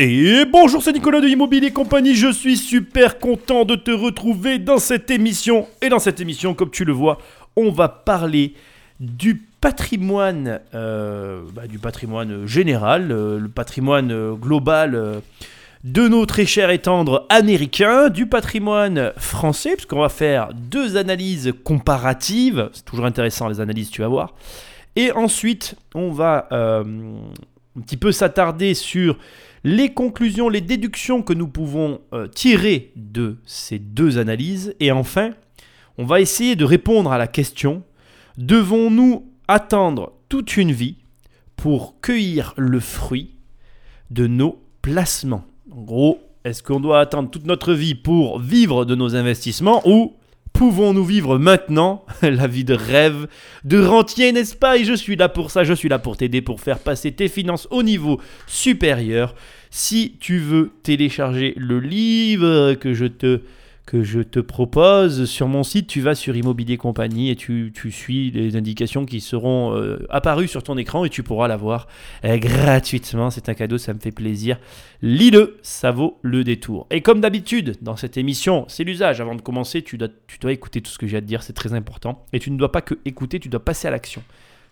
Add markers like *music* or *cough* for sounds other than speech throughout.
Et bonjour, c'est Nicolas de Immobilier Compagnie. Je suis super content de te retrouver dans cette émission. Et dans cette émission, comme tu le vois, on va parler du patrimoine, euh, bah, du patrimoine général, euh, le patrimoine euh, global de nos très chers et tendres américains, du patrimoine français, puisqu'on va faire deux analyses comparatives. C'est toujours intéressant les analyses, tu vas voir. Et ensuite, on va un petit peu s'attarder sur les conclusions, les déductions que nous pouvons euh, tirer de ces deux analyses. Et enfin, on va essayer de répondre à la question, devons-nous attendre toute une vie pour cueillir le fruit de nos placements? En gros, est-ce qu'on doit attendre toute notre vie pour vivre de nos investissements ou pouvons-nous vivre maintenant *laughs* la vie de rêve de rentier, n'est-ce pas? Et je suis là pour ça, je suis là pour t'aider, pour faire passer tes finances au niveau supérieur. Si tu veux télécharger le livre que je te, que je te propose sur mon site, tu vas sur Immobilier Compagnie et tu, tu suis les indications qui seront euh, apparues sur ton écran et tu pourras l'avoir euh, gratuitement. C'est un cadeau, ça me fait plaisir. Lis-le, ça vaut le détour. Et comme d'habitude, dans cette émission, c'est l'usage. Avant de commencer, tu dois, tu dois écouter tout ce que j'ai à te dire, c'est très important. Et tu ne dois pas que écouter, tu dois passer à l'action.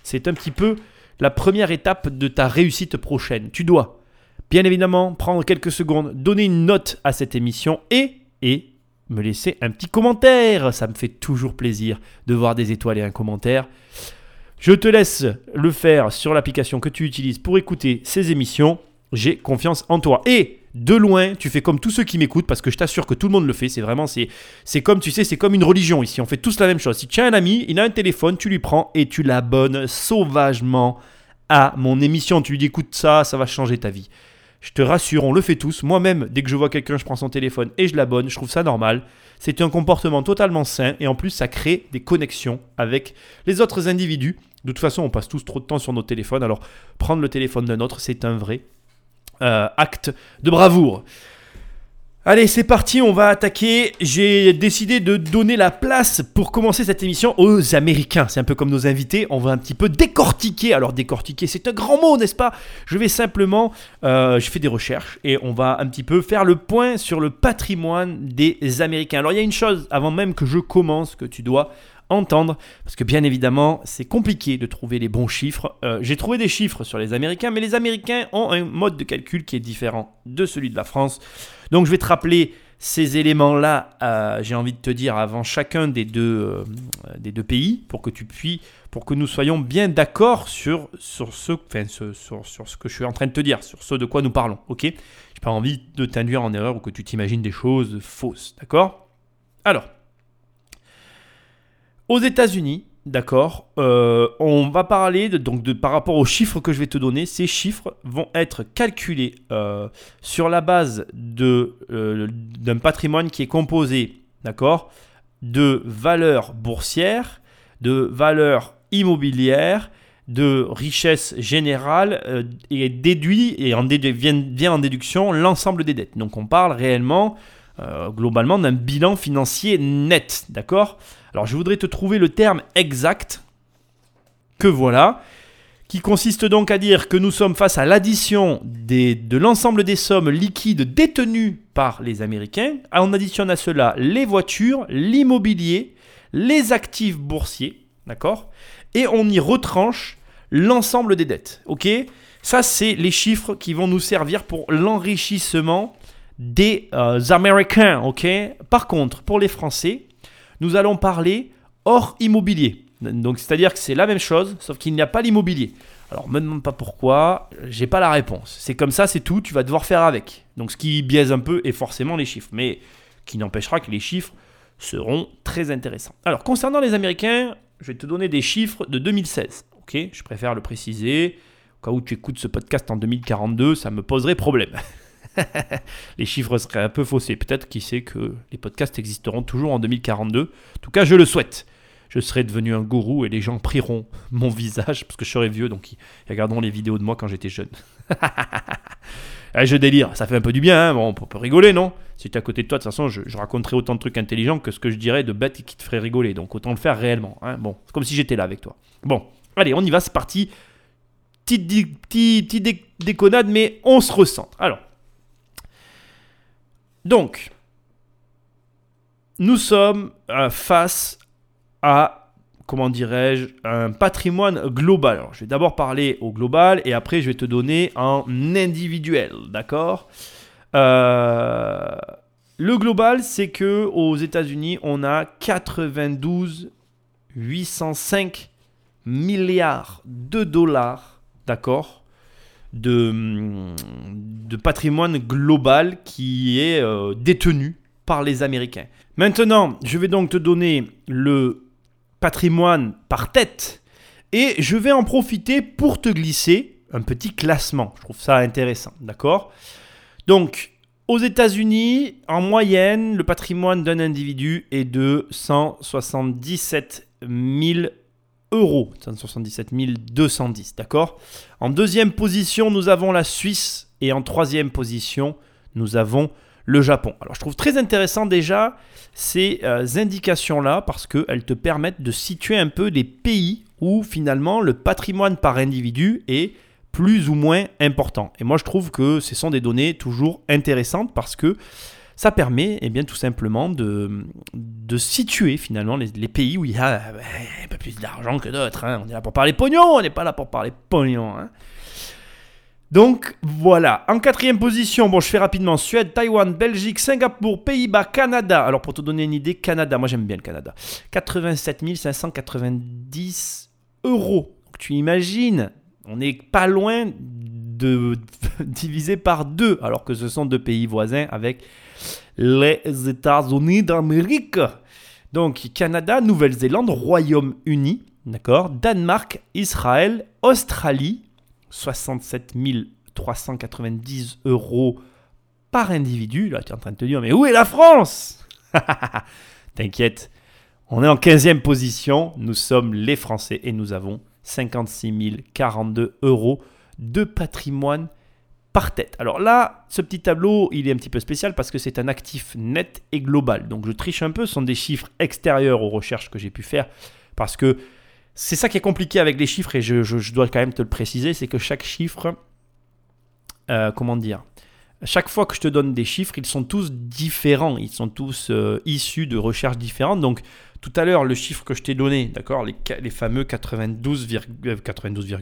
C'est un petit peu la première étape de ta réussite prochaine. Tu dois, bien évidemment, prendre quelques secondes, donner une note à cette émission et, et me laisser un petit commentaire. Ça me fait toujours plaisir de voir des étoiles et un commentaire. Je te laisse le faire sur l'application que tu utilises pour écouter ces émissions. J'ai confiance en toi. Et de loin, tu fais comme tous ceux qui m'écoutent parce que je t'assure que tout le monde le fait. C'est vraiment, c'est, comme, tu sais, c'est comme une religion ici. On fait tous la même chose. Si tu as un ami, il a un téléphone, tu lui prends et tu l'abonnes sauvagement à mon émission. Tu lui dis, écoute ça, ça va changer ta vie. Je te rassure, on le fait tous. Moi-même, dès que je vois quelqu'un, je prends son téléphone et je l'abonne. Je trouve ça normal. C'est un comportement totalement sain et en plus, ça crée des connexions avec les autres individus. De toute façon, on passe tous trop de temps sur nos téléphones. Alors, prendre le téléphone d'un autre, c'est un vrai euh, acte de bravoure. Allez, c'est parti, on va attaquer. J'ai décidé de donner la place pour commencer cette émission aux Américains. C'est un peu comme nos invités, on va un petit peu décortiquer. Alors décortiquer, c'est un grand mot, n'est-ce pas? Je vais simplement, euh, je fais des recherches et on va un petit peu faire le point sur le patrimoine des Américains. Alors il y a une chose, avant même que je commence, que tu dois entendre, parce que bien évidemment, c'est compliqué de trouver les bons chiffres. Euh, J'ai trouvé des chiffres sur les Américains, mais les Américains ont un mode de calcul qui est différent de celui de la France. Donc je vais te rappeler ces éléments-là, euh, j'ai envie de te dire, avant chacun des deux, euh, des deux pays, pour que tu puisses, pour que nous soyons bien d'accord sur, sur, ce, enfin, sur, sur ce que je suis en train de te dire, sur ce de quoi nous parlons, ok? J'ai pas envie de t'induire en erreur ou que tu t'imagines des choses fausses, d'accord? Alors, aux États-Unis, d'accord, euh, on va parler donc de, par rapport aux chiffres que je vais te donner. Ces chiffres vont être calculés euh, sur la base euh, d'un patrimoine qui est composé, d'accord, de valeurs boursières, de valeurs immobilières, de richesse générale et déduit et en vient en déduction l'ensemble des dettes. Donc on parle réellement, euh, globalement, d'un bilan financier net, d'accord? Alors je voudrais te trouver le terme exact que voilà, qui consiste donc à dire que nous sommes face à l'addition de l'ensemble des sommes liquides détenues par les Américains. On additionne à cela les voitures, l'immobilier, les actifs boursiers, d'accord? Et on y retranche l'ensemble des dettes, ok? Ça, c'est les chiffres qui vont nous servir pour l'enrichissement des euh, Américains, ok? Par contre, pour les Français, nous allons parler hors immobilier. Donc c'est-à-dire que c'est la même chose, sauf qu'il n'y a pas l'immobilier. Alors me demande pas pourquoi, j'ai pas la réponse. C'est comme ça, c'est tout, tu vas devoir faire avec. Donc ce qui biaise un peu est forcément les chiffres, mais qui n'empêchera que les chiffres seront très intéressants. Alors concernant les Américains, je vais te donner des chiffres de 2016. Ok, je préfère le préciser. Au cas où tu écoutes ce podcast en 2042, ça me poserait problème. *laughs* *laughs* les chiffres seraient un peu faussés. Peut-être qui sait que les podcasts existeront toujours en 2042. En tout cas, je le souhaite. Je serai devenu un gourou et les gens prieront *laughs* mon visage parce que je serai vieux, donc ils regarderont les vidéos de moi quand j'étais jeune. *laughs* Je délire, ça fait un peu du bien, hein bon, on peut rigoler, non? Si tu es à côté de toi, de toute façon, je, je raconterai autant de trucs intelligents que ce que je dirais de bêtes qui te feraient rigoler, donc autant le faire réellement. Hein bon, c'est comme si j'étais là avec toi. Bon, allez, on y va, c'est parti. Petite, petite, petite dé- déconnade, mais on se recentre. Alors, Donc, nous sommes euh, face à, comment dirais-je, un patrimoine global. Je vais d'abord parler au global et après je vais te donner en individuel, d'accord? Euh, Le global, c'est que aux États-Unis, on a 92 805 milliards de dollars, d'accord? De, patrimoine global qui est euh, détenu par les Américains. Maintenant, je vais donc te donner le patrimoine par tête et je vais en profiter pour te glisser un petit classement. Je trouve ça intéressant, d'accord? Donc, aux États-Unis, en moyenne, le patrimoine d'un individu est de 177 000 euros. 177 210, d'accord? En deuxième position, nous avons la Suisse et en troisième position, nous avons le Japon. Alors je trouve très intéressant déjà ces euh, indications-là parce qu'elles te permettent de situer un peu des pays où finalement le patrimoine par individu est plus ou moins important. Et moi je trouve que ce sont des données toujours intéressantes parce que ça permet eh bien, tout simplement de, de situer finalement les, pays où il y a ben, un peu plus d'argent que d'autres. Hein. On est là pour parler pognon, on n'est pas là pour parler pognon. Hein. Donc voilà, en quatrième position, bon je fais rapidement Suède, Taïwan, Belgique, Singapour, Pays-Bas, Canada. Alors pour te donner une idée, Canada, moi j'aime bien le Canada. 87 590 euros. Donc, tu imagines, on n'est pas loin de *laughs* diviser par deux, alors que ce sont deux pays voisins avec les États-Unis d'Amérique. Donc Canada, Nouvelle-Zélande, Royaume-Uni, d'accord, Danemark, Israël, Australie, 67 390 euros par individu. Là, tu es en train de te dire, mais où est la France? *laughs* T'inquiète, on est en 15e position. Nous sommes les Français et nous avons 56 042 euros de patrimoine par tête. Alors là, ce petit tableau, il est un petit peu spécial parce que c'est un actif net et global. Donc je triche un peu, ce sont des chiffres extérieurs aux recherches que j'ai pu faire parce que c'est ça qui est compliqué avec les chiffres et je, dois quand même te le préciser, c'est que chaque chiffre, euh, comment dire, chaque fois que je te donne des chiffres, ils sont tous différents, ils sont tous euh, issus de recherches différentes. Donc tout à l'heure, le chiffre que je t'ai donné, d'accord, les, fameux 92, 92,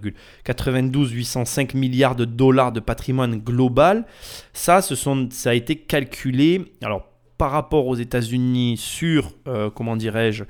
92 805 milliards de dollars de patrimoine global, ça, ce sont, ça a été calculé. Alors par rapport aux États-Unis sur, euh, comment dirais-je,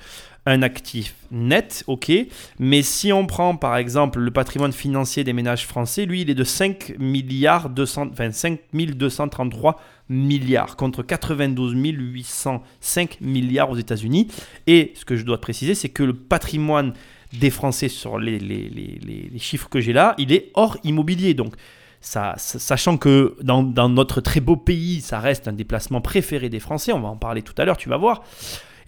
un actif net, ok. Mais si on prend par exemple le patrimoine financier des ménages français, lui, il est de 5 milliards 225 233 milliards contre 92 805 milliards aux États-Unis. Et ce que je dois préciser, c'est que le patrimoine des Français sur les, les chiffres que j'ai là, il est hors immobilier. Donc, sachant que dans, notre très beau pays, ça reste un déplacement préféré des Français, on va en parler tout à l'heure, tu vas voir.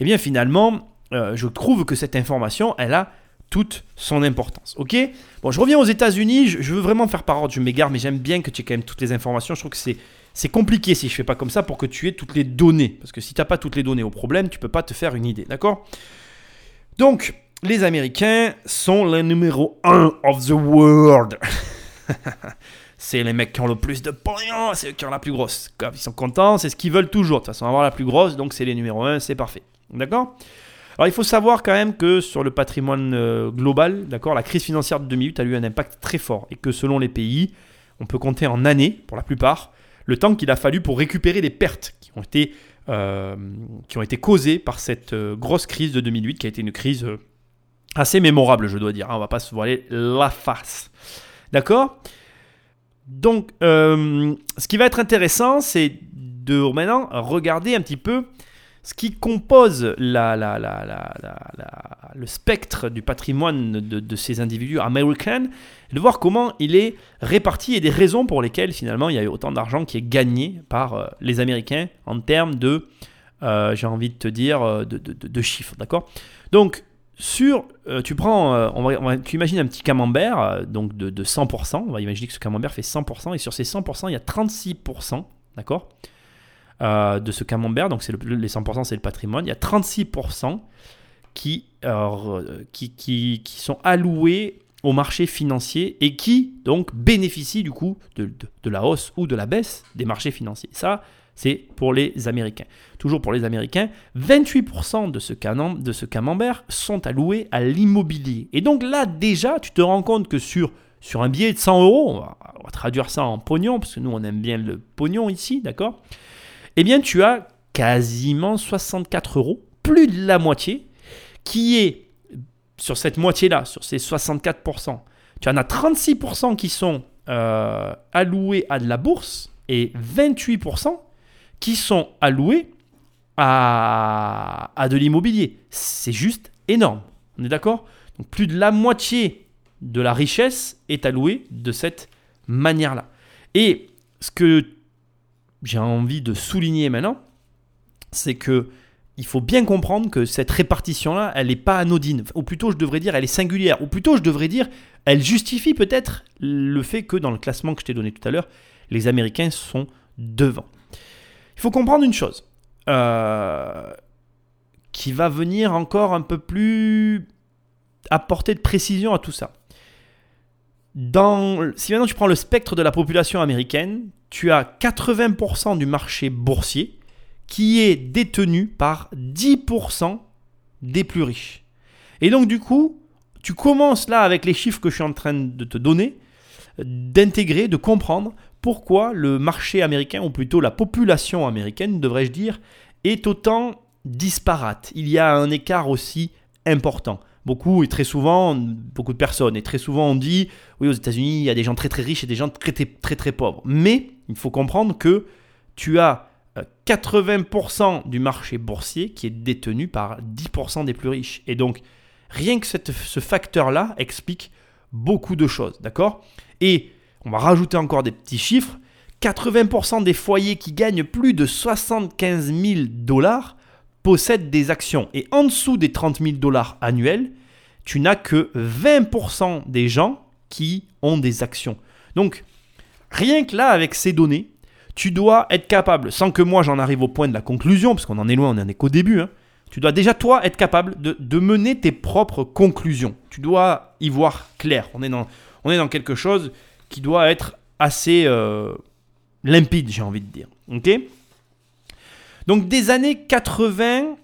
Eh bien, finalement, euh, je trouve que cette information, elle a toute son importance. Ok? Bon, je reviens aux États-Unis. Je, veux vraiment faire par ordre. Je m'égare, mais j'aime bien que tu aies quand même toutes les informations. Je trouve que c'est compliqué si je fais pas comme ça pour que tu aies toutes les données. Parce que si tu n'as pas toutes les données au problème, tu peux pas te faire une idée. D'accord? Donc, les Américains sont les numéro 1 of the world. *laughs* c'est les mecs qui ont le plus de pognon, c'est eux qui ont la plus grosse. Ils sont contents, c'est ce qu'ils veulent toujours. De toute façon, avoir la plus grosse, donc c'est les numéro 1, c'est parfait. D'accord? Alors il faut savoir quand même que sur le patrimoine euh, global, d'accord, la crise financière de 2008 a eu un impact très fort et que selon les pays, on peut compter en années pour la plupart le temps qu'il a fallu pour récupérer les pertes qui ont été, euh, qui ont été causées par cette euh, grosse crise de 2008 qui a été une crise assez mémorable, je dois dire. Hein, on va pas se voiler la face. D'accord? Donc, ce qui va être intéressant, c'est de maintenant regarder un petit peu ce qui compose la, le spectre du patrimoine de, ces individus américains, de voir comment il est réparti et des raisons pour lesquelles finalement il y a eu autant d'argent qui est gagné par euh, les Américains en termes de, euh, j'ai envie de te dire, euh, de, chiffres, d'accord? Donc sur, tu prends, on tu imagines un petit camembert donc de, 100%, on va imaginer que ce camembert fait 100%, et sur ces 100%, il y a 36%, d'accord euh, de ce camembert, donc les 100% c'est le patrimoine, il y a 36% qui, euh, qui, qui, qui, sont alloués au marché financier et qui donc bénéficient du coup de, de la hausse ou de la baisse des marchés financiers. C'est pour les Américains. Toujours pour les Américains, 28% de ce, camembert sont alloués à l'immobilier. Et donc là, déjà, tu te rends compte que sur, sur un billet de 100 euros, on va, traduire ça en pognon, parce que nous, on aime bien le pognon ici, d'accord? Eh bien, tu as quasiment 64 euros, plus de la moitié, qui est sur cette moitié-là, sur ces 64%. Tu en as 36% qui sont euh, alloués à de la bourse et 28% qui sont alloués à, de l'immobilier. C'est juste énorme. On est d'accord? Donc plus de la moitié de la richesse est allouée de cette manière-là. Et ce que j'ai envie de souligner maintenant, c'est que il faut bien comprendre que cette répartition-là, elle n'est pas anodine. Ou plutôt, je devrais dire, elle est singulière. Ou plutôt, je devrais dire, elle justifie peut-être le fait que dans le classement que je t'ai donné tout à l'heure, les Américains sont devant. Il faut comprendre une chose euh, qui va venir encore un peu plus apporter de précision à tout ça. Si maintenant tu prends le spectre de la population américaine, tu as 80% du marché boursier qui est détenu par 10% des plus riches. Et donc du coup, tu commences là avec les chiffres que je suis en train de te donner, d'intégrer, de comprendre pourquoi le marché américain, ou plutôt la population américaine, devrais-je dire, est autant disparate? Il y a un écart aussi important. Beaucoup et très souvent, beaucoup de personnes, et très souvent on dit, oui aux États-Unis, il y a des gens très très riches et des gens très très très, pauvres. Mais il faut comprendre que tu as 80% euh, du marché boursier qui est détenu par 10% des plus riches. Et donc, rien que ce facteur-là explique beaucoup de choses, d'accord? Et on va rajouter encore des petits chiffres. 80% des foyers qui gagnent plus de 75 000 dollars possèdent des actions. Et en dessous des 30 000 dollars annuels, tu n'as que 20% des gens qui ont des actions. Donc, rien que là, avec ces données, tu dois être capable, sans que moi j'en arrive au point de la conclusion, parce qu'on en est loin, on n'en est qu'au début, hein, tu dois déjà toi être capable de, mener tes propres conclusions. Tu dois y voir clair. On est dans quelque chose qui doit être assez euh, limpide, j'ai envie de dire. Ok? Donc des années 80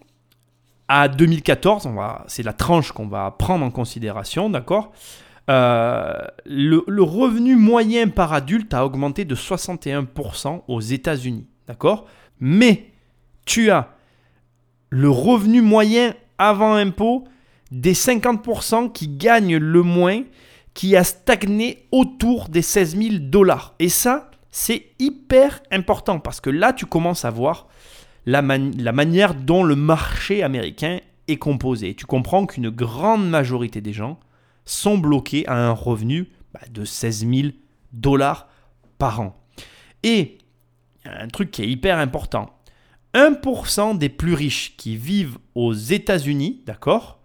à 2014, c'est la tranche qu'on va prendre en considération, d'accord? Euh, le, le, revenu moyen par adulte a augmenté de 61% aux États-Unis, d'accord? Mais tu as le revenu moyen avant impôt des 50% qui gagnent le moins qui a stagné autour des 16 000 dollars. Et ça, c'est hyper important parce que là, tu commences à voir la, manière dont le marché américain est composé. Tu comprends qu'une grande majorité des gens sont bloqués à un revenu bah, de 16 000 dollars par an. Et un truc qui est hyper important. 1% des plus riches qui vivent aux États-Unis, d'accord,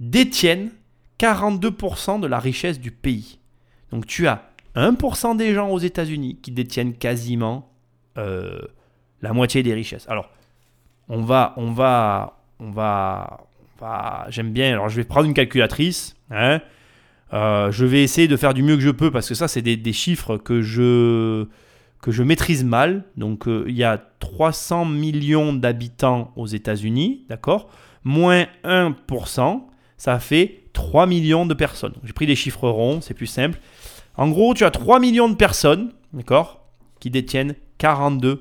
détiennent 42% de la richesse du pays. Donc tu as 1% des gens aux États-Unis qui détiennent quasiment euh, la moitié des richesses. Alors, on va, on va, on va, j'aime bien. Alors, je vais prendre une calculatrice. Hein. Euh, je vais essayer de faire du mieux que je peux parce que ça, c'est des, chiffres que je que je maîtrise mal. Donc, euh, il y a 300 millions d'habitants aux États-Unis, d'accord? Moins 1%, ça fait 3 millions de personnes. J'ai pris des chiffres ronds, c'est plus simple. En gros, tu as 3 millions de personnes, d'accord, qui détiennent 42%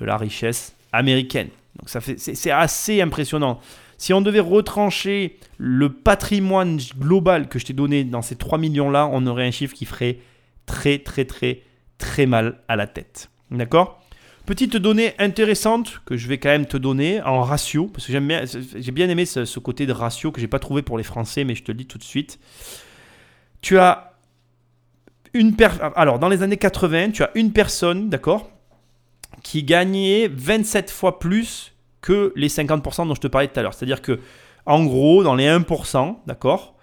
de la richesse américaine. Donc ça fait, c'est, assez impressionnant. Si on devait retrancher le patrimoine global que je t'ai donné dans ces 3 millions-là, on aurait un chiffre qui ferait très très très très mal à la tête. D'accord? Petite donnée intéressante que je vais quand même te donner en ratio, parce que j'ai bien aimé ce, côté de ratio que j'ai pas trouvé pour les Français, mais je te le dis tout de suite. Tu as une alors dans les années 80, tu as une personne, d'accord, qui gagnait 27 fois plus que les 50% dont je te parlais tout à l'heure. C'est-à-dire que, en gros, dans les 1%, d'accord,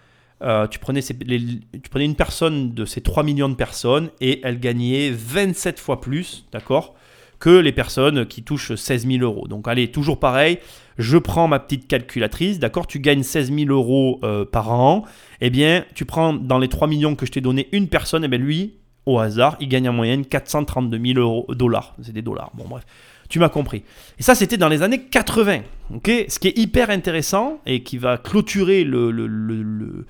euh, tu, prenais tu prenais une personne de ces 3 millions de personnes et elle gagnait 27 fois plus, d'accord, que les personnes qui touchent 16 000 euros. Donc allez, toujours pareil, je prends ma petite calculatrice, d'accord Tu gagnes 16 000 euros euh, par an, eh bien, tu prends dans les 3 millions que je t'ai donné une personne, eh bien lui, au hasard, il gagne en moyenne 432 000 euros, dollars. C'est des dollars, bon bref. Tu m'as compris. Et ça, c'était dans les années 80. ok? Ce qui est hyper intéressant et qui va clôturer le,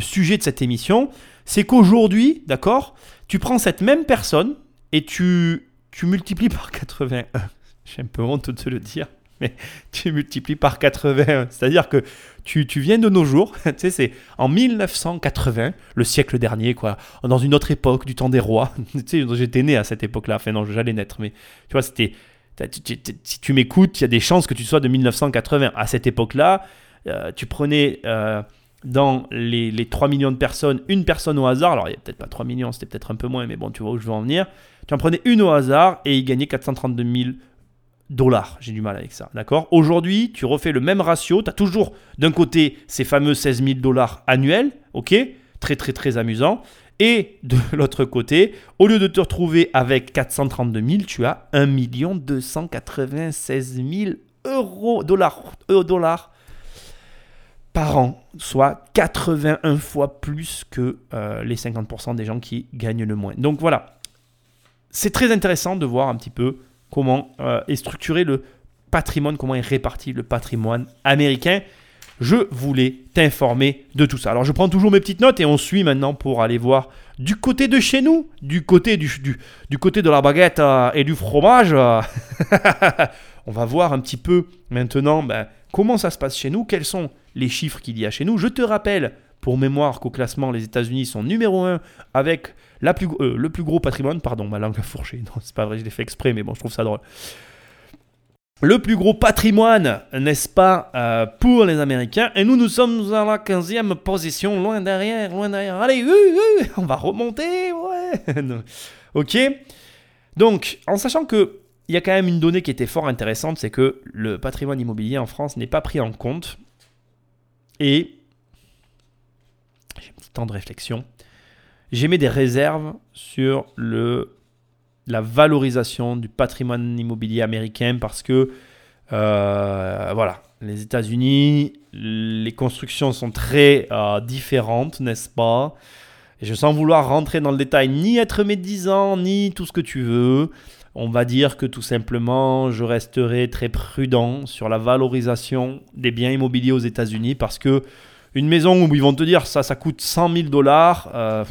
sujet de cette émission, c'est qu'aujourd'hui, d'accord, tu prends cette même personne et tu, tu multiplies par 81. *laughs* J'ai un peu honte de te le dire, mais *laughs* tu multiplies par 81. C'est-à-dire que tu, tu, viens de nos jours, *laughs* tu sais, c'est en 1980, le siècle dernier, quoi, dans une autre époque, du temps des rois. tu sais, j'étais né à cette époque-là, enfin non, j'allais naître, mais tu vois, c'était. Si tu m'écoutes, il y a des chances que tu sois de 1980. À cette époque-là, euh, tu prenais euh, dans les, les, 3 millions de personnes, une personne au hasard, alors il n'y a peut-être pas 3 millions, c'était peut-être un peu moins, mais bon, tu vois où je veux en venir. Tu en prenais une au hasard et il gagnait 432 000 dollars. J'ai du mal avec ça, d'accord? Aujourd'hui, tu refais le même ratio. Tu as toujours d'un côté ces fameux 16 000 dollars annuels, ok? Très, très, très amusant. Et de *laughs* l'autre côté, au lieu de te retrouver avec 432 000, tu as 1 296 000 euros, dollars, euh, dollars par an, soit 81 fois plus que euh, les 50% des gens qui gagnent le moins. Donc voilà, c'est très intéressant de voir un petit peu comment euh, est structuré le patrimoine, comment est réparti le patrimoine américain. Je voulais t'informer de tout ça. Alors je prends toujours mes petites notes et on suit maintenant pour aller voir du côté de chez nous, du côté, du, du, côté de la baguette euh, et du fromage. *laughs* on va voir un petit peu maintenant ben, comment ça se passe chez nous, quels sont les chiffres qu'il y a chez nous. Je te rappelle pour mémoire qu'au classement, les États-Unis sont numéro 1 avec la plus, euh, le plus gros patrimoine. Pardon, ma langue a fourché. *laughs* Non, c'est pas vrai, je l'ai fait exprès, mais bon, je trouve ça drôle. Le plus gros patrimoine, n'est-ce pas, euh, pour les Américains? Et nous, nous sommes à la 15e position, loin derrière, loin derrière. Allez, on va remonter, ouais. *laughs* ok Donc, en sachant que il y a quand même une donnée qui était fort intéressante, c'est que le patrimoine immobilier en France n'est pas pris en compte. Et j'ai un petit temps de réflexion. J'ai mis des réserves sur la valorisation du patrimoine immobilier américain parce que, euh, voilà, les États-Unis, les constructions sont très euh, différentes, n'est-ce pas? Je sens vouloir rentrer dans le détail, ni être médisant, ni tout ce que tu veux. On va dire que tout simplement, je resterai très prudent sur la valorisation des biens immobiliers aux États-Unis parce que une maison où ils vont te dire ça, ça coûte 100 000 dollars. Euh,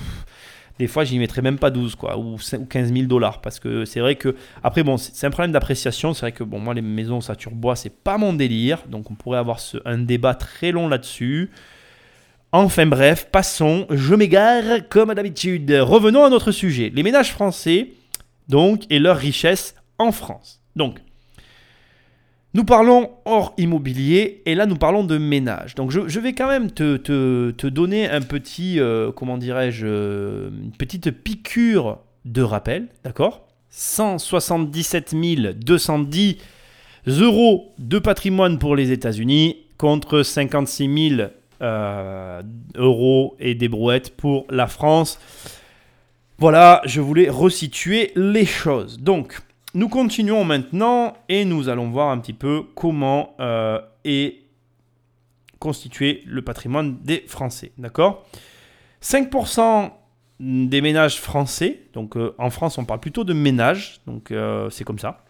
des fois, j'y mettrais même pas 12 quoi, ou 15 000 dollars. Parce que c'est vrai que, après, bon, c'est un problème d'appréciation. C'est vrai que, bon, moi, les maisons Saturbois, bois, c'est pas mon délire. Donc, on pourrait avoir un débat très long là-dessus. Enfin bref, passons, je m'égare comme d'habitude. Revenons à notre sujet. Les ménages français, donc, et leur richesse en France. Donc, nous parlons hors immobilier et là nous parlons de ménage. Donc je, vais quand même te, donner un petit, euh, comment dirais-je, euh, une petite piqûre de rappel, d'accord? 177 210 euros de patrimoine pour les États-Unis contre 56 000 euh, euros et des brouettes pour la France. Voilà, je voulais resituer les choses. Donc, nous continuons maintenant et nous allons voir un petit peu comment euh, est constitué le patrimoine des Français. D'accord? 5% des ménages français, donc euh, en France on parle plutôt de ménages, donc euh, c'est comme ça,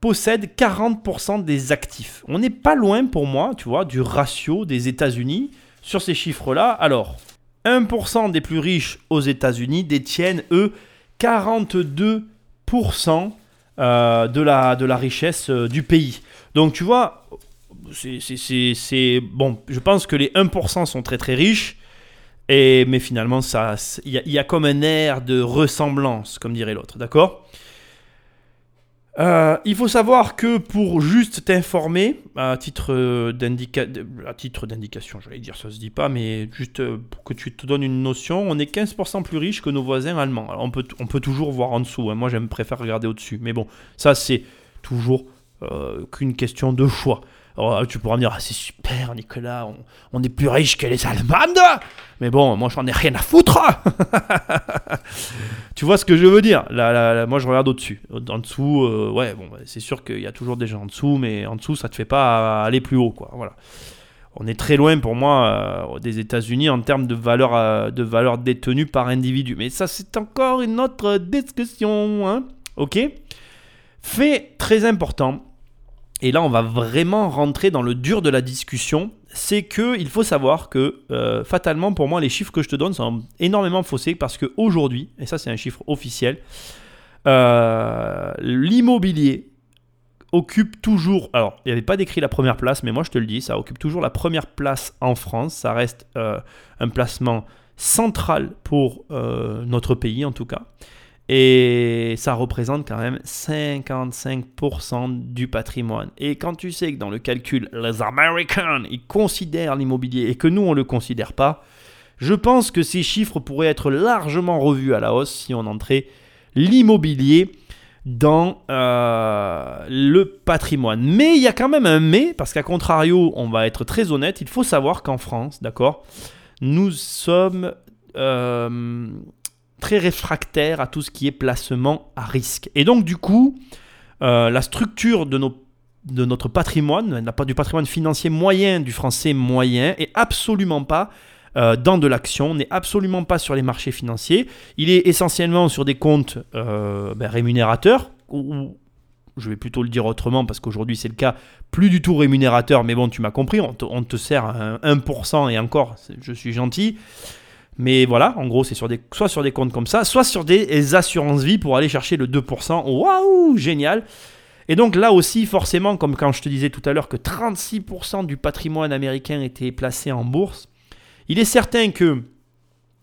possèdent 40% des actifs. On n'est pas loin pour moi, tu vois, du ratio des États-Unis sur ces chiffres-là. Alors, 1% des plus riches aux États-Unis détiennent, eux, 42% euh, de, la, richesse euh, du pays. Donc tu vois, c'est bon. Je pense que les 1% sont très très riches, et, mais finalement, il y, a comme un air de ressemblance, comme dirait l'autre, d'accord? Euh, il faut savoir que pour juste t'informer, à titre d'indication, j'allais dire ça se dit pas, mais juste euh, pour que tu te donnes une notion, on est 15% plus riche que nos voisins allemands. on peut, on peut toujours voir en dessous, hein. moi j'aime préfère regarder au-dessus, mais bon, ça c'est toujours qu'une question de choix. Alors, tu pourras me dire, ah, c'est super, Nicolas, on, est plus riche que les Allemandes. Mais bon, moi, j'en ai rien à foutre. *laughs* tu vois ce que je veux dire? Moi, je regarde au-dessus. En dessous, euh, ouais, bon, bah, c'est sûr qu'il y a toujours des gens en dessous, mais en dessous, ça te fait pas aller plus haut, quoi. Voilà. On est très loin, pour moi, euh, des États-Unis en termes de valeur, euh, de valeur détenue par individu. Mais ça, c'est encore une autre discussion. Hein ok? Fait très important et là on va vraiment rentrer dans le dur de la discussion, c'est que il faut savoir que euh, fatalement pour moi les chiffres que je te donne sont énormément faussés parce qu'aujourd'hui, et ça c'est un chiffre officiel, euh, l'immobilier occupe toujours, alors il n'y avait pas décrit la première place, mais moi je te le dis, ça occupe toujours la première place en France, ça reste euh, un placement central pour notre pays en tout cas. Et ça représente quand même 55% du patrimoine. Et quand tu sais que dans le calcul, les Américains, ils considèrent l'immobilier et que nous, on ne le considère pas, je pense que ces chiffres pourraient être largement revus à la hausse si on entrait l'immobilier dans euh, le patrimoine. Mais il y a quand même un mais, parce qu'à contrario, on va être très honnête, il faut savoir qu'en France, d'accord, nous sommes... Euh, très réfractaire à tout ce qui est placement à risque. Et donc du coup, euh, la structure de, nos, de notre patrimoine, du patrimoine financier moyen du français moyen, est absolument pas euh, dans de l'action, n'est absolument pas sur les marchés financiers. Il est essentiellement sur des comptes euh, ben, rémunérateurs, ou, je vais plutôt le dire autrement parce qu'aujourd'hui c'est le cas, plus du tout rémunérateur, mais bon, tu m'as compris, on te, on te sert un 1% et encore, je suis gentil. Mais voilà, en gros, c'est soit sur des comptes comme ça, soit sur des assurances vie pour aller chercher le 2%. Waouh, génial! Et donc là aussi, forcément, comme quand je te disais tout à l'heure que 36% du patrimoine américain était placé en bourse, il est certain que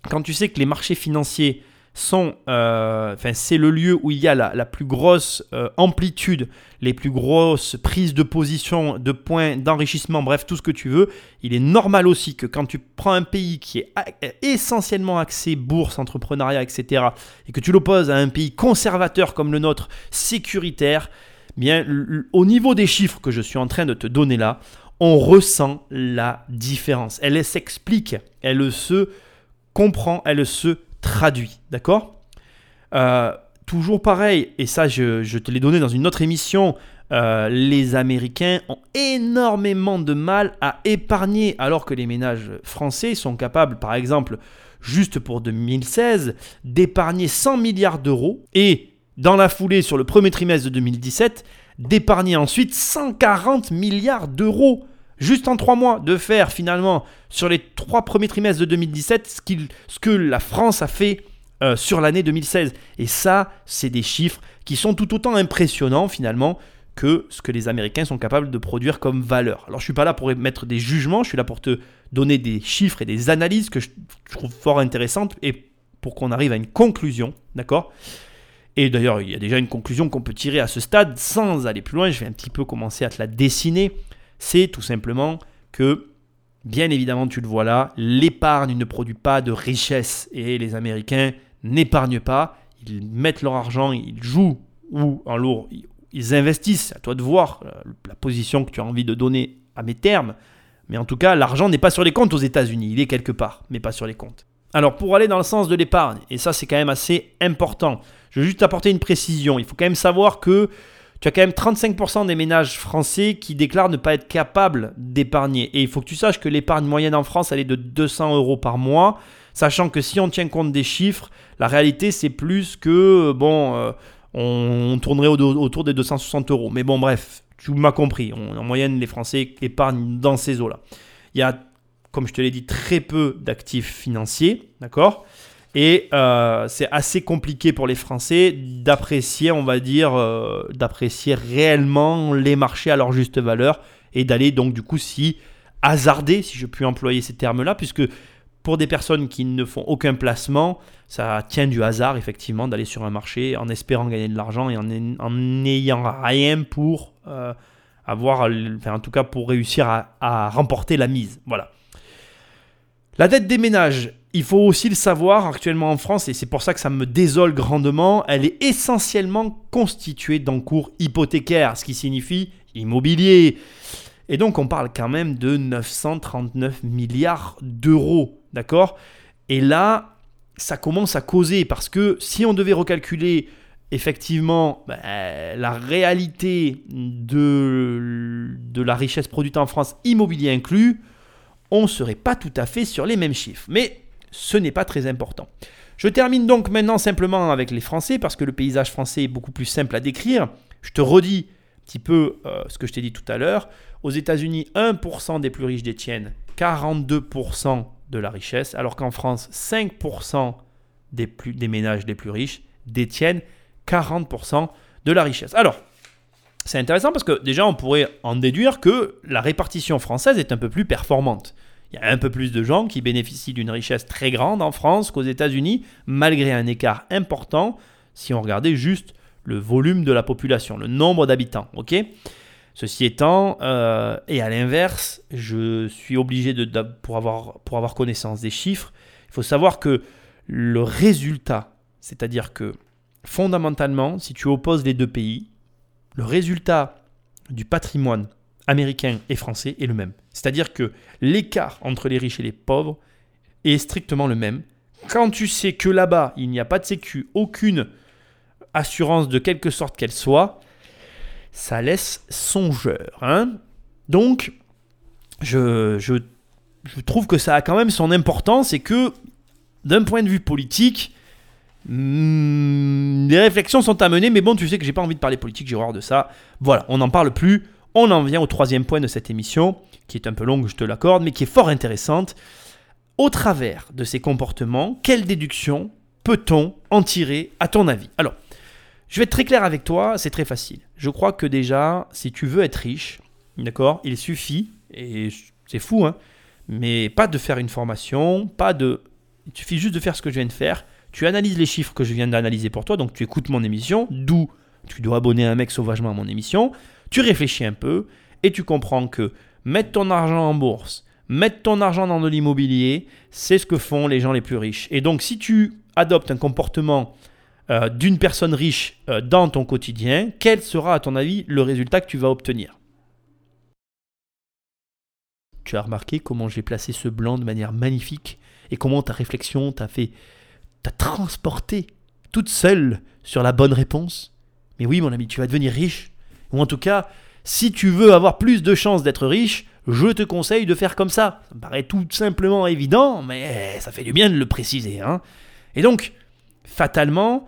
quand tu sais que les marchés financiers sont, euh, c'est le lieu où il y a la, plus grosse euh, amplitude, les plus grosses prises de position, de points d'enrichissement, bref, tout ce que tu veux. Il est normal aussi que quand tu prends un pays qui est essentiellement axé bourse, entrepreneuriat, etc., et que tu l'opposes à un pays conservateur comme le nôtre, sécuritaire, bien, au niveau des chiffres que je suis en train de te donner là, on ressent la différence. Elle s'explique, elle se comprend, elle se traduit. D'accord? Euh, Toujours pareil, et ça je, te l'ai donné dans une autre émission, euh, les Américains ont énormément de mal à épargner, alors que les ménages français sont capables, par exemple, juste pour 2016, d'épargner 100 milliards d'euros et, dans la foulée, sur le premier trimestre de 2017, d'épargner ensuite 140 milliards d'euros juste en trois mois, de faire finalement sur les trois premiers trimestres de 2017 ce, ce que la France a fait euh, sur l'année 2016. Et ça, c'est des chiffres qui sont tout autant impressionnants finalement que ce que les Américains sont capables de produire comme valeur. Alors je suis pas là pour mettre des jugements, je suis là pour te donner des chiffres et des analyses que je trouve fort intéressantes et pour qu'on arrive à une conclusion, d'accord? Et d'ailleurs, il y a déjà une conclusion qu'on peut tirer à ce stade sans aller plus loin, je vais un petit peu commencer à te la dessiner c'est tout simplement que, bien évidemment, tu le vois là, l'épargne ne produit pas de richesse et les Américains n'épargnent pas, ils mettent leur argent, ils jouent ou en lourd, ils investissent, à toi de voir euh, la position que tu as envie de donner à mes termes, mais en tout cas, l'argent n'est pas sur les comptes aux États-Unis, il est quelque part, mais pas sur les comptes. Alors pour aller dans le sens de l'épargne, et ça c'est quand même assez important, je vais juste apporter une précision, il faut quand même savoir que tu as quand même 35% des ménages français qui déclarent ne pas être capables d'épargner. Et il faut que tu saches que l'épargne moyenne en France, elle est de 200 euros par mois. Sachant que si on tient compte des chiffres, la réalité c'est plus que, bon, euh, on, tournerait autour des 260 euros. Mais bon, bref, tu m'as compris. en moyenne, les Français épargnent dans ces eaux-là. Il y a, comme je te l'ai dit, très peu d'actifs financiers, d'accord? Et euh, c'est assez compliqué pour les Français d'apprécier, on va dire, euh, d'apprécier réellement les marchés à leur juste valeur et d'aller donc du coup s'y hasarder, si je puis employer ces termes-là, puisque pour des personnes qui ne font aucun placement, ça tient du hasard effectivement d'aller sur un marché en espérant gagner de l'argent et en n'ayant rien pour euh, avoir, enfin en tout cas pour réussir à, à remporter la mise. Voilà. La dette des ménages il faut aussi le savoir actuellement en France, et c'est pour ça que ça me désole grandement, elle est essentiellement constituée d'encours hypothécaires, ce qui signifie immobilier. Et donc on parle quand même de 939 milliards d'euros, d'accord? Et là, ça commence à causer, parce que si on devait recalculer effectivement ben, la réalité de, de la richesse produite en France, immobilier inclus, on ne serait pas tout à fait sur les mêmes chiffres. Mais ce n'est pas très important. Je termine donc maintenant simplement avec les Français parce que le paysage français est beaucoup plus simple à décrire. Je te redis un petit peu euh, ce que je t'ai dit tout à l'heure. Aux États-Unis, 1% des plus riches détiennent 42% de la richesse, alors qu'en France, 5% des, des ménages les plus riches détiennent 40% de la richesse. Alors, c'est intéressant parce que déjà, on pourrait en déduire que la répartition française est un peu plus performante. Il y a un peu plus de gens qui bénéficient d'une richesse très grande en France qu'aux États-Unis, malgré un écart important si on regardait juste le volume de la population, le nombre d'habitants. ok? Ceci étant, euh, et à l'inverse, je suis obligé de, pour, avoir, pour avoir connaissance des chiffres, il faut savoir que le résultat, c'est-à-dire que fondamentalement, si tu opposes les deux pays, le résultat du patrimoine américain et français est le même. C'est-à-dire que l'écart entre les riches et les pauvres est strictement le même. Quand tu sais que là-bas, il n'y a pas de sécu, aucune assurance de quelque sorte qu'elle soit, ça laisse songeur. Hein Donc, je, je, trouve que ça a quand même son importance et que, d'un point de vue politique, hmm, des réflexions sont à mener, mais bon, tu sais que j'ai pas envie de parler politique, j'ai horreur de ça. Voilà, on n'en parle plus. On en vient au troisième point de cette émission, qui est un peu longue, je te l'accorde, mais qui est fort intéressante. Au travers de ces comportements, quelle déduction peut-on en tirer à ton avis? Alors, je vais être très clair avec toi, c'est très facile. Je crois que déjà, si tu veux être riche, d'accord, il suffit, et c'est fou, hein, mais pas de faire une formation, pas de... Il suffit juste de faire ce que je viens de faire. Tu analyses les chiffres que je viens d'analyser pour toi, donc tu écoutes mon émission, d'où tu dois abonner un mec sauvagement à mon émission. Tu réfléchis un peu et tu comprends que mettre ton argent en bourse, mettre ton argent dans de l'immobilier, c'est ce que font les gens les plus riches. Et donc si tu adoptes un comportement euh, d'une personne riche euh, dans ton quotidien, quel sera à ton avis le résultat que tu vas obtenir? Tu as remarqué comment j'ai placé ce blanc de manière magnifique et comment ta réflexion t'a fait, t'a transporté toute seule sur la bonne réponse? Mais oui mon ami, tu vas devenir riche ou en tout cas, si tu veux avoir plus de chances d'être riche, je te conseille de faire comme ça. Ça me paraît tout simplement évident, mais ça fait du bien de le préciser. Hein. Et donc, fatalement,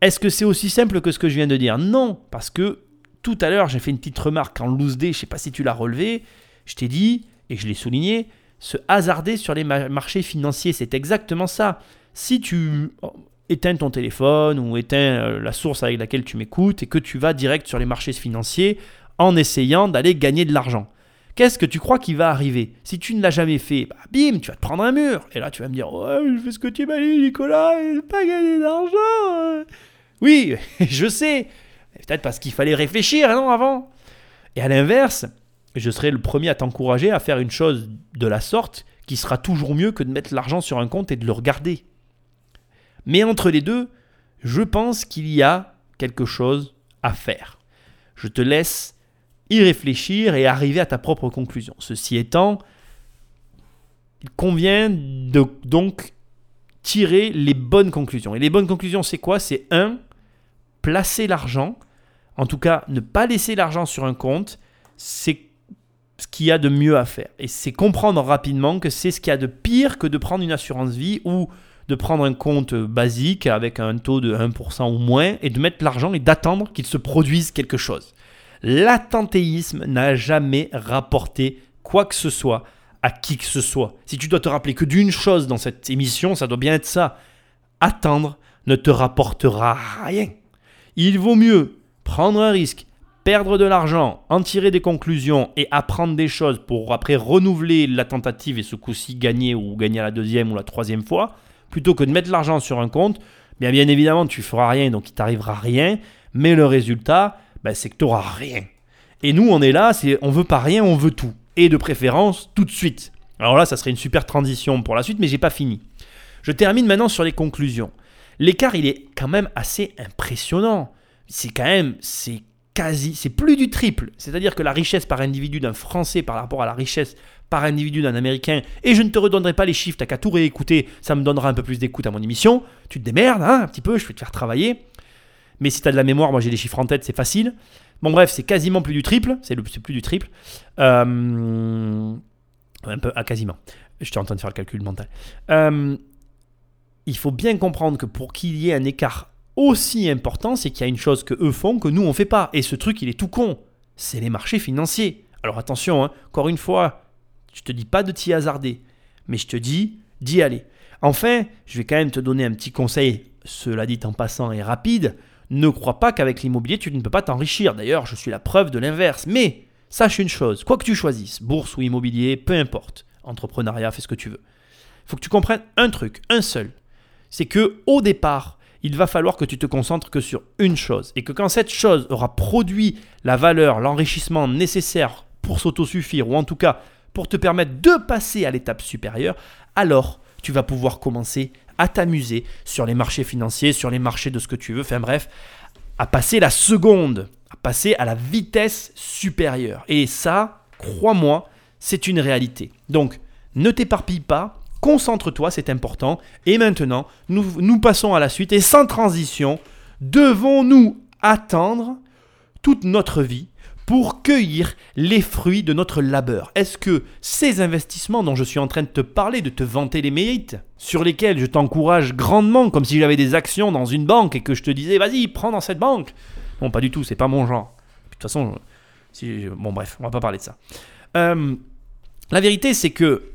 est-ce que c'est aussi simple que ce que je viens de dire? Non, parce que tout à l'heure, j'ai fait une petite remarque en loose day, je ne sais pas si tu l'as relevé, je t'ai dit, et je l'ai souligné, se hasarder sur les marchés financiers, c'est exactement ça. Si tu éteins ton téléphone ou éteins euh, la source avec laquelle tu m'écoutes et que tu vas direct sur les marchés financiers en essayant d'aller gagner de l'argent. Qu'est-ce que tu crois qui va arriver? Si tu ne l'as jamais fait, bah, bim, tu vas te prendre un mur. Et là, tu vas me dire Ouais, je fais ce que tu m'as dit, Nicolas, je pas gagner d'argent. Oui, *laughs* je sais. Peut-être parce qu'il fallait réfléchir, non, avant. Et à l'inverse, je serai le premier à t'encourager à faire une chose de la sorte qui sera toujours mieux que de mettre l'argent sur un compte et de le regarder. Mais entre les deux, je pense qu'il y a quelque chose à faire. Je te laisse y réfléchir et arriver à ta propre conclusion. Ceci étant, il convient de donc tirer les bonnes conclusions. Et les bonnes conclusions, c'est quoi? C'est un, placer l'argent. En tout cas, ne pas laisser l'argent sur un compte, c'est ce qu'il y a de mieux à faire. Et c'est comprendre rapidement que c'est ce qu'il y a de pire que de prendre une assurance vie ou de prendre un compte basique avec un taux de 1% ou moins et de mettre l'argent et d'attendre qu'il se produise quelque chose. L'attentéisme n'a jamais rapporté quoi que ce soit à qui que ce soit. Si tu dois te rappeler que d'une chose dans cette émission, ça doit bien être ça. Attendre ne te rapportera rien. Il vaut mieux prendre un risque, perdre de l'argent, en tirer des conclusions et apprendre des choses pour après renouveler la tentative et ce coup-ci gagner ou gagner à la deuxième ou la troisième fois, plutôt que de mettre l'argent sur un compte, bien, bien évidemment, tu feras rien, donc il t'arrivera rien, mais le résultat, ben, c'est que tu n'auras rien. Et nous, on est là, c'est on veut pas rien, on veut tout. Et de préférence, tout de suite. Alors là, ça serait une super transition pour la suite, mais j'ai pas fini. Je termine maintenant sur les conclusions. L'écart, il est quand même assez impressionnant. C'est quand même, c'est quasi, c'est plus du triple. C'est-à-dire que la richesse par individu d'un Français par rapport à la richesse par individu d'un Américain, et je ne te redonnerai pas les chiffres, t'as qu'à tout réécouter, ça me donnera un peu plus d'écoute à mon émission. Tu te démerdes, hein, un petit peu, je vais te faire travailler. Mais si tu as de la mémoire, moi j'ai les chiffres en tête, c'est facile. Bon bref, c'est quasiment plus du triple, c'est plus du triple. Euh, un peu, ah, quasiment. J'étais en train de faire le calcul mental. Euh, il faut bien comprendre que pour qu'il y ait un écart aussi important, c'est qu'il y a une chose que eux font que nous on fait pas. Et ce truc, il est tout con. C'est les marchés financiers. Alors attention, hein, encore une fois, je te dis pas de t'y hasarder, mais je te dis d'y aller. Enfin, je vais quand même te donner un petit conseil, cela dit en passant et rapide. Ne crois pas qu'avec l'immobilier, tu ne peux pas t'enrichir. D'ailleurs, je suis la preuve de l'inverse. Mais sache une chose, quoi que tu choisisses, bourse ou immobilier, peu importe, entrepreneuriat, fais ce que tu veux. Il faut que tu comprennes un truc, un seul. C'est que au départ, il va falloir que tu te concentres que sur une chose. Et que quand cette chose aura produit la valeur, l'enrichissement nécessaire pour s'autosuffire, ou en tout cas pour te permettre de passer à l'étape supérieure, alors tu vas pouvoir commencer à t'amuser sur les marchés financiers, sur les marchés de ce que tu veux, enfin bref, à passer la seconde, à passer à la vitesse supérieure. Et ça, crois-moi, c'est une réalité. Donc, ne t'éparpille pas, concentre-toi, c'est important. Et maintenant, nous, nous passons à la suite. Et sans transition, devons-nous attendre toute notre vie pour cueillir les fruits de notre labeur Est-ce que ces investissements dont je suis en train de te parler, de te vanter les mérites, sur lesquels je t'encourage grandement, comme si j'avais des actions dans une banque et que je te disais vas-y, prends dans cette banque Non, pas du tout, c'est pas mon genre. De toute façon, si, bon bref, on va pas parler de ça. Euh, la vérité, c'est que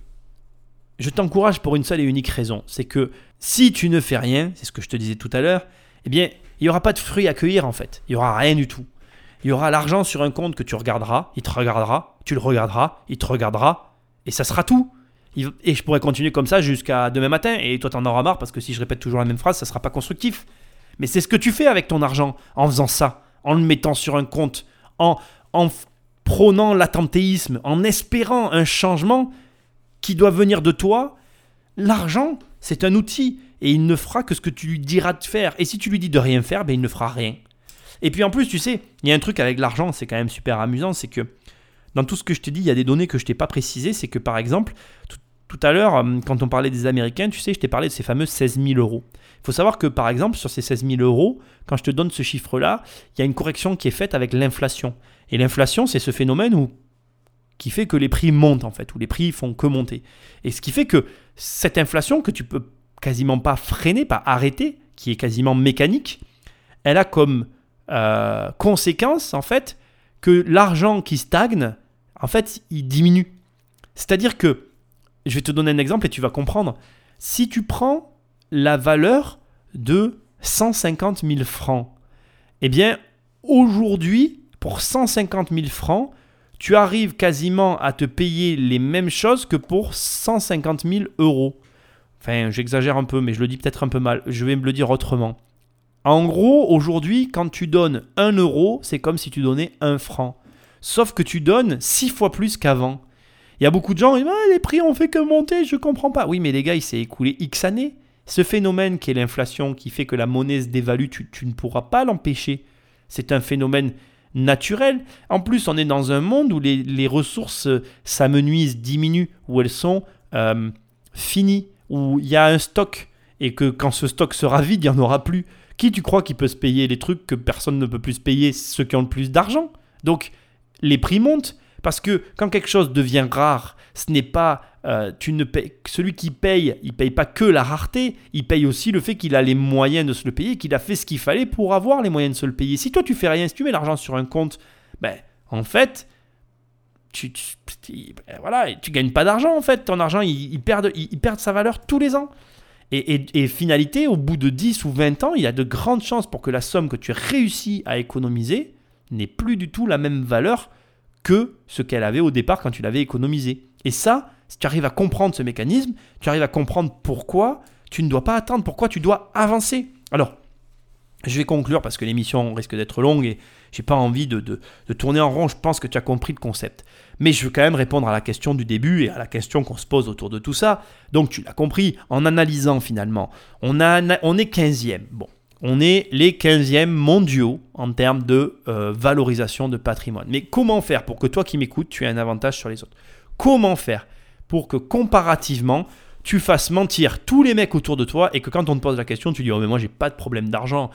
je t'encourage pour une seule et unique raison. C'est que si tu ne fais rien, c'est ce que je te disais tout à l'heure, eh bien, il n'y aura pas de fruits à cueillir en fait. Il n'y aura rien du tout il y aura l'argent sur un compte que tu regarderas, il te regardera, tu le regarderas, il te regardera, et ça sera tout. Et je pourrais continuer comme ça jusqu'à demain matin, et toi t'en auras marre parce que si je répète toujours la même phrase, ça sera pas constructif. Mais c'est ce que tu fais avec ton argent en faisant ça, en le mettant sur un compte, en, en prônant l'attentéisme, en espérant un changement qui doit venir de toi. L'argent, c'est un outil, et il ne fera que ce que tu lui diras de faire. Et si tu lui dis de rien faire, ben il ne fera rien. Et puis en plus, tu sais, il y a un truc avec l'argent, c'est quand même super amusant, c'est que dans tout ce que je t'ai dit, il y a des données que je t'ai pas précisées. C'est que par exemple, tout, à l'heure, euh, quand on parlait des Américains, tu sais, je t'ai parlé de ces fameux 16 000 euros. Il faut savoir que par exemple, sur ces 16 000 euros, quand je te donne ce chiffre-là, il y a une correction qui est faite avec l'inflation. Et l'inflation, c'est ce phénomène qui fait que les prix montent en fait, où les prix font que monter. Et ce qui fait que cette inflation que tu peux quasiment pas freiner, pas arrêter, qui est quasiment mécanique, elle a comme euh, conséquence, en fait, que l'argent qui stagne, en fait, il diminue. C'est-à-dire que, je vais te donner un exemple et tu vas comprendre. Si tu prends la valeur de 150 000 francs, eh bien, aujourd'hui, pour 150 000 francs, tu arrives quasiment à te payer les mêmes choses que pour 150 000 euros. Enfin, j'exagère un peu, mais je le dis peut-être un peu mal. Je vais me le dire autrement. En gros, aujourd'hui, quand tu donnes 1 euro, c'est comme si tu donnais 1 franc. Sauf que tu donnes 6 fois plus qu'avant. Il y a beaucoup de gens qui disent ah, les prix ont fait que monter, je comprends pas. Oui, mais les gars, il s'est écoulé X années. Ce phénomène qui est l'inflation, qui fait que la monnaie se dévalue, tu, ne pourras pas l'empêcher. C'est un phénomène naturel. En plus, on est dans un monde où les, ressources euh, s'amenuisent, diminuent, où elles sont euh, finies, où il y a un stock et que quand ce stock sera vide, il n'y en aura plus. Qui tu crois qui peut se payer les trucs que personne ne peut plus se payer Ceux qui ont le plus d'argent? Donc les prix montent parce que quand quelque chose devient rare, ce n'est pas euh, tu ne celui qui paye, il paye pas que la rareté, il paye aussi le fait qu'il a les moyens de se le payer, qu'il a fait ce qu'il fallait pour avoir les moyens de se le payer. Si toi tu fais rien, si tu mets l'argent sur un compte, ben en fait tu, tu, ben, voilà, tu gagnes pas d'argent en fait. Ton argent il, perd, il perd sa valeur tous les ans. Et, finalité, au bout de 10 ou 20 ans, il y a de grandes chances pour que la somme que tu réussis à économiser n'ait plus du tout la même valeur que ce qu'elle avait au départ quand tu l'avais économisée. Et ça, si tu arrives à comprendre ce mécanisme, tu arrives à comprendre pourquoi tu ne dois pas attendre, pourquoi tu dois avancer. Alors, Je vais conclure parce que l'émission risque d'être longue et j'ai pas envie de, de, tourner en rond. Je pense que tu as compris le concept. Mais je veux quand même répondre à la question du début et à la question qu'on se pose autour de tout ça. Donc tu l'as compris, en analysant finalement, on, a, est 15e. Bon, on est les 15e mondiaux en termes de euh, valorisation de patrimoine. Mais comment faire pour que toi qui m'écoutes, tu aies un avantage sur les autres? Comment faire pour que comparativement, tu fasses mentir tous les mecs autour de toi et que quand on te pose la question, tu dis Oh, mais moi j'ai pas de problème d'argent.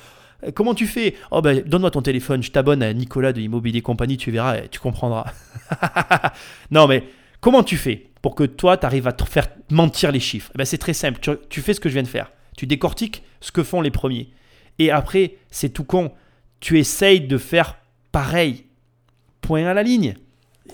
Comment tu fais? Oh, ben donne-moi ton téléphone, je t'abonne à Nicolas de Immobilier Compagnie, tu verras, tu comprendras. *laughs* non, mais comment tu fais pour que toi, tu arrives à te faire mentir les chiffres? Eh ben, C'est très simple. tu fais ce que je viens de faire. Tu décortiques ce que font les premiers. Et après, c'est tout con. Tu essayes de faire pareil. Point à la ligne.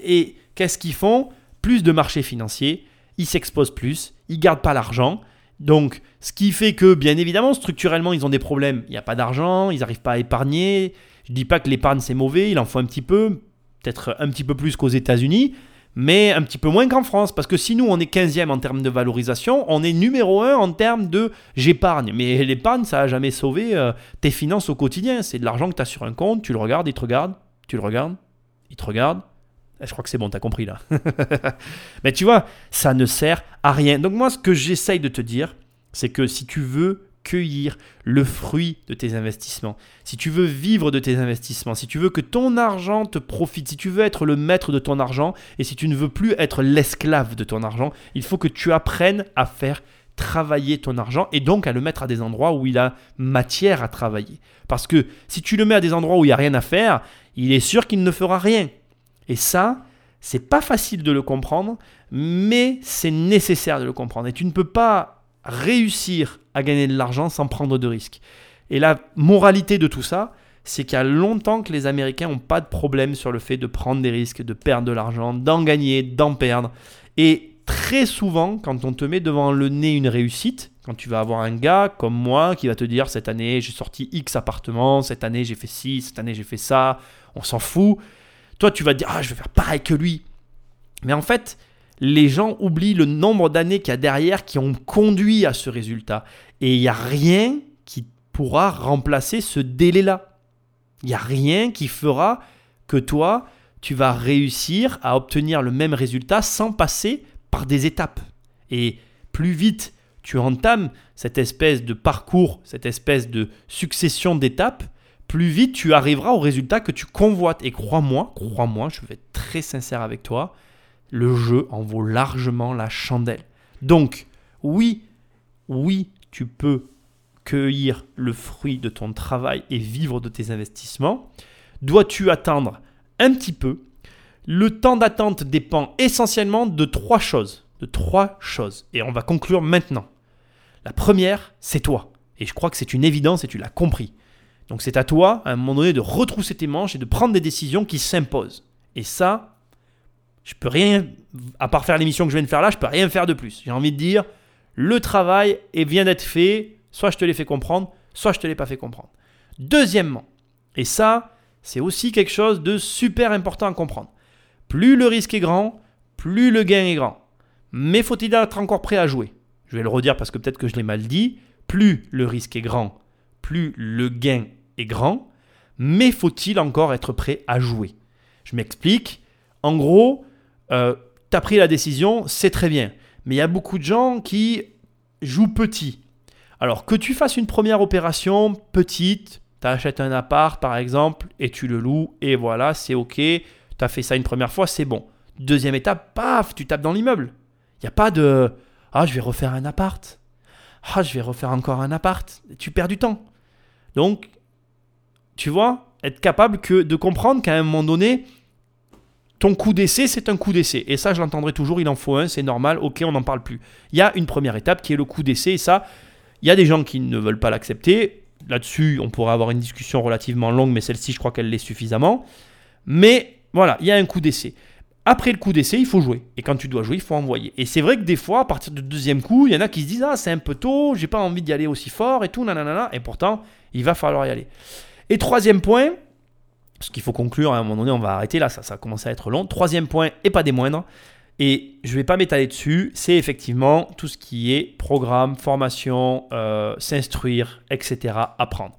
Et qu'est-ce qu'ils font? Plus de marchés financiers, ils s'exposent plus, ils gardent pas l'argent. Donc, ce qui fait que, bien évidemment, structurellement, ils ont des problèmes. Il n'y a pas d'argent, ils n'arrivent pas à épargner. Je ne dis pas que l'épargne c'est mauvais, il en faut un petit peu, peut-être un petit peu plus qu'aux États-Unis, mais un petit peu moins qu'en France. Parce que si nous, on est 15e en termes de valorisation, on est numéro 1 en termes de j'épargne. Mais l'épargne, ça n'a jamais sauvé euh, tes finances au quotidien. C'est de l'argent que tu as sur un compte, tu le regardes, il te regarde, tu le regardes, il te regarde. Eh, je crois que c'est bon, tu as compris là. *laughs* mais tu vois, ça ne sert à rien. Donc moi, ce que j'essaye de te dire, c'est que si tu veux cueillir le fruit de tes investissements, si tu veux vivre de tes investissements, si tu veux que ton argent te profite, si tu veux être le maître de ton argent et si tu ne veux plus être l'esclave de ton argent, il faut que tu apprennes à faire travailler ton argent et donc à le mettre à des endroits où il a matière à travailler. Parce que si tu le mets à des endroits où il n'y a rien à faire, il est sûr qu'il ne fera rien. Et ça, c'est pas facile de le comprendre, mais c'est nécessaire de le comprendre. Et tu ne peux pas réussir à gagner de l'argent sans prendre de risques. Et la moralité de tout ça, c'est qu'il y a longtemps que les Américains n'ont pas de problème sur le fait de prendre des risques, de perdre de l'argent, d'en gagner, d'en perdre. Et très souvent, quand on te met devant le nez une réussite, quand tu vas avoir un gars comme moi qui va te dire cette année j'ai sorti X appartements, cette année j'ai fait ci, cette année j'ai fait ça, on s'en fout. Toi tu vas te dire ah je vais faire pareil que lui. Mais en fait, les gens oublient le nombre d'années qu'il y a derrière qui ont conduit à ce résultat. Et il n'y a rien qui pourra remplacer ce délai-là. Il n'y a rien qui fera que toi, tu vas réussir à obtenir le même résultat sans passer par des étapes. Et plus vite tu entames cette espèce de parcours, cette espèce de succession d'étapes, plus vite tu arriveras au résultat que tu convoites. Et crois-moi, crois-moi, je vais être très sincère avec toi, le jeu en vaut largement la chandelle. Donc, oui, oui, tu peux cueillir le fruit de ton travail et vivre de tes investissements. Dois-tu attendre un petit peu? Le temps d'attente dépend essentiellement de trois choses. De trois choses. Et on va conclure maintenant. La première, c'est toi. Et je crois que c'est une évidence et tu l'as compris. Donc c'est à toi, à un moment donné, de retrousser tes manches et de prendre des décisions qui s'imposent. Et ça, je peux rien, à part faire l'émission que je viens de faire là, je peux rien faire de plus. J'ai envie de dire, le travail vient d'être fait, soit je te l'ai fait comprendre, soit je te l'ai pas fait comprendre. Deuxièmement, et ça, c'est aussi quelque chose de super important à comprendre. Plus le risque est grand, plus le gain est grand. Mais faut-il être encore prêt à jouer? Je vais le redire parce que peut-être que je l'ai mal dit. Plus le risque est grand, plus le gain est grand. Mais faut-il encore être prêt à jouer? Je m'explique. En gros, euh, tu as pris la décision, c'est très bien. Mais il y a beaucoup de gens qui jouent petit. Alors que tu fasses une première opération petite, tu achètes un appart par exemple et tu le loues et voilà, c'est ok, tu as fait ça une première fois, c'est bon. Deuxième étape, paf, tu tapes dans l'immeuble. Il n'y a pas de ah, je vais refaire un appart. Ah, je vais refaire encore un appart. Tu perds du temps. Donc, tu vois, être capable que de comprendre qu'à un moment donné, ton coup d'essai, c'est un coup d'essai. Et ça, je l'entendrai toujours, il en faut un, c'est normal, ok, on n'en parle plus. Il y a une première étape qui est le coup d'essai, et ça, il y a des gens qui ne veulent pas l'accepter. Là-dessus, on pourrait avoir une discussion relativement longue, mais celle-ci, je crois qu'elle l'est suffisamment. Mais voilà, il y a un coup d'essai. Après le coup d'essai, il faut jouer. Et quand tu dois jouer, il faut envoyer. Et c'est vrai que des fois, à partir du deuxième coup, il y en a qui se disent Ah, c'est un peu tôt, j'ai pas envie d'y aller aussi fort et tout, nanana. Et pourtant, il va falloir y aller. Et troisième point, ce qu'il faut conclure, à un moment donné, on va arrêter là, ça, ça a commencé à être long. Troisième point, et pas des moindres, et je ne vais pas m'étaler dessus, c'est effectivement tout ce qui est programme, formation, euh, s'instruire, etc., apprendre.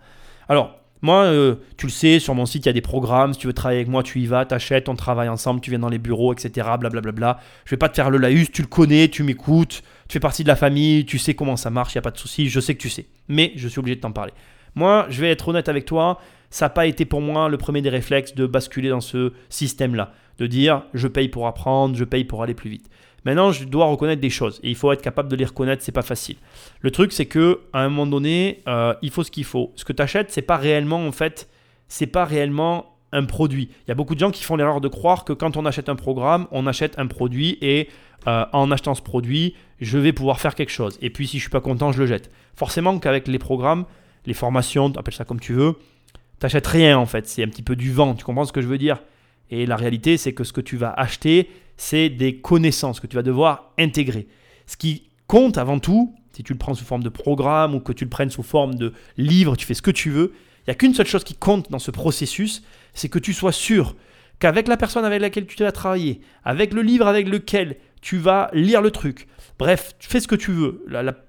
Alors, moi, euh, tu le sais, sur mon site, il y a des programmes. Si tu veux travailler avec moi, tu y vas, t'achètes, on travaille ensemble, tu viens dans les bureaux, etc. Blablabla. Bla, bla, Je vais pas te faire le laïus, tu le connais, tu m'écoutes, tu fais partie de la famille, tu sais comment ça marche, il n'y a pas de souci, je sais que tu sais. Mais je suis obligé de t'en parler. Moi, je vais être honnête avec toi, ça n'a pas été pour moi le premier des réflexes de basculer dans ce système-là. De dire, je paye pour apprendre, je paye pour aller plus vite. Maintenant, je dois reconnaître des choses et il faut être capable de les reconnaître, c'est pas facile. Le truc, c'est que à un moment donné, euh, il faut ce qu'il faut. Ce que tu achètes, c'est pas réellement en fait, c'est pas réellement un produit. Il y a beaucoup de gens qui font l'erreur de croire que quand on achète un programme, on achète un produit et euh, en achetant ce produit, je vais pouvoir faire quelque chose. Et puis si je suis pas content, je le jette. Forcément qu'avec les programmes, les formations, appelle ça comme tu veux, tu n'achètes rien en fait. C'est un petit peu du vent. Tu comprends ce que je veux dire? Et la réalité, c'est que ce que tu vas acheter, c'est des connaissances que tu vas devoir intégrer. Ce qui compte avant tout, si tu le prends sous forme de programme ou que tu le prennes sous forme de livre, tu fais ce que tu veux, il n'y a qu'une seule chose qui compte dans ce processus, c'est que tu sois sûr qu'avec la personne avec laquelle tu vas travailler, avec le livre avec lequel tu vas lire le truc, bref, fais ce que tu veux,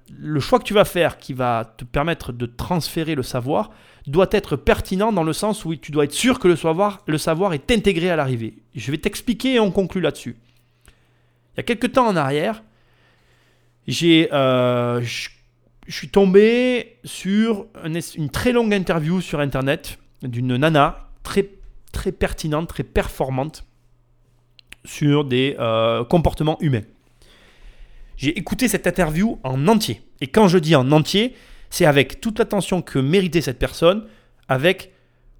le choix que tu vas faire qui va te permettre de transférer le savoir doit être pertinent dans le sens où tu dois être sûr que le savoir, le savoir est intégré à l'arrivée. Je vais t'expliquer et on conclut là-dessus. Il y a quelques temps en arrière, j'ai, euh, je, suis tombé sur une, très longue interview sur Internet d'une nana très, très pertinente, très performante sur des euh, comportements humains. J'ai écouté cette interview en entier. Et quand je dis en entier, c'est avec toute l'attention que méritait cette personne, avec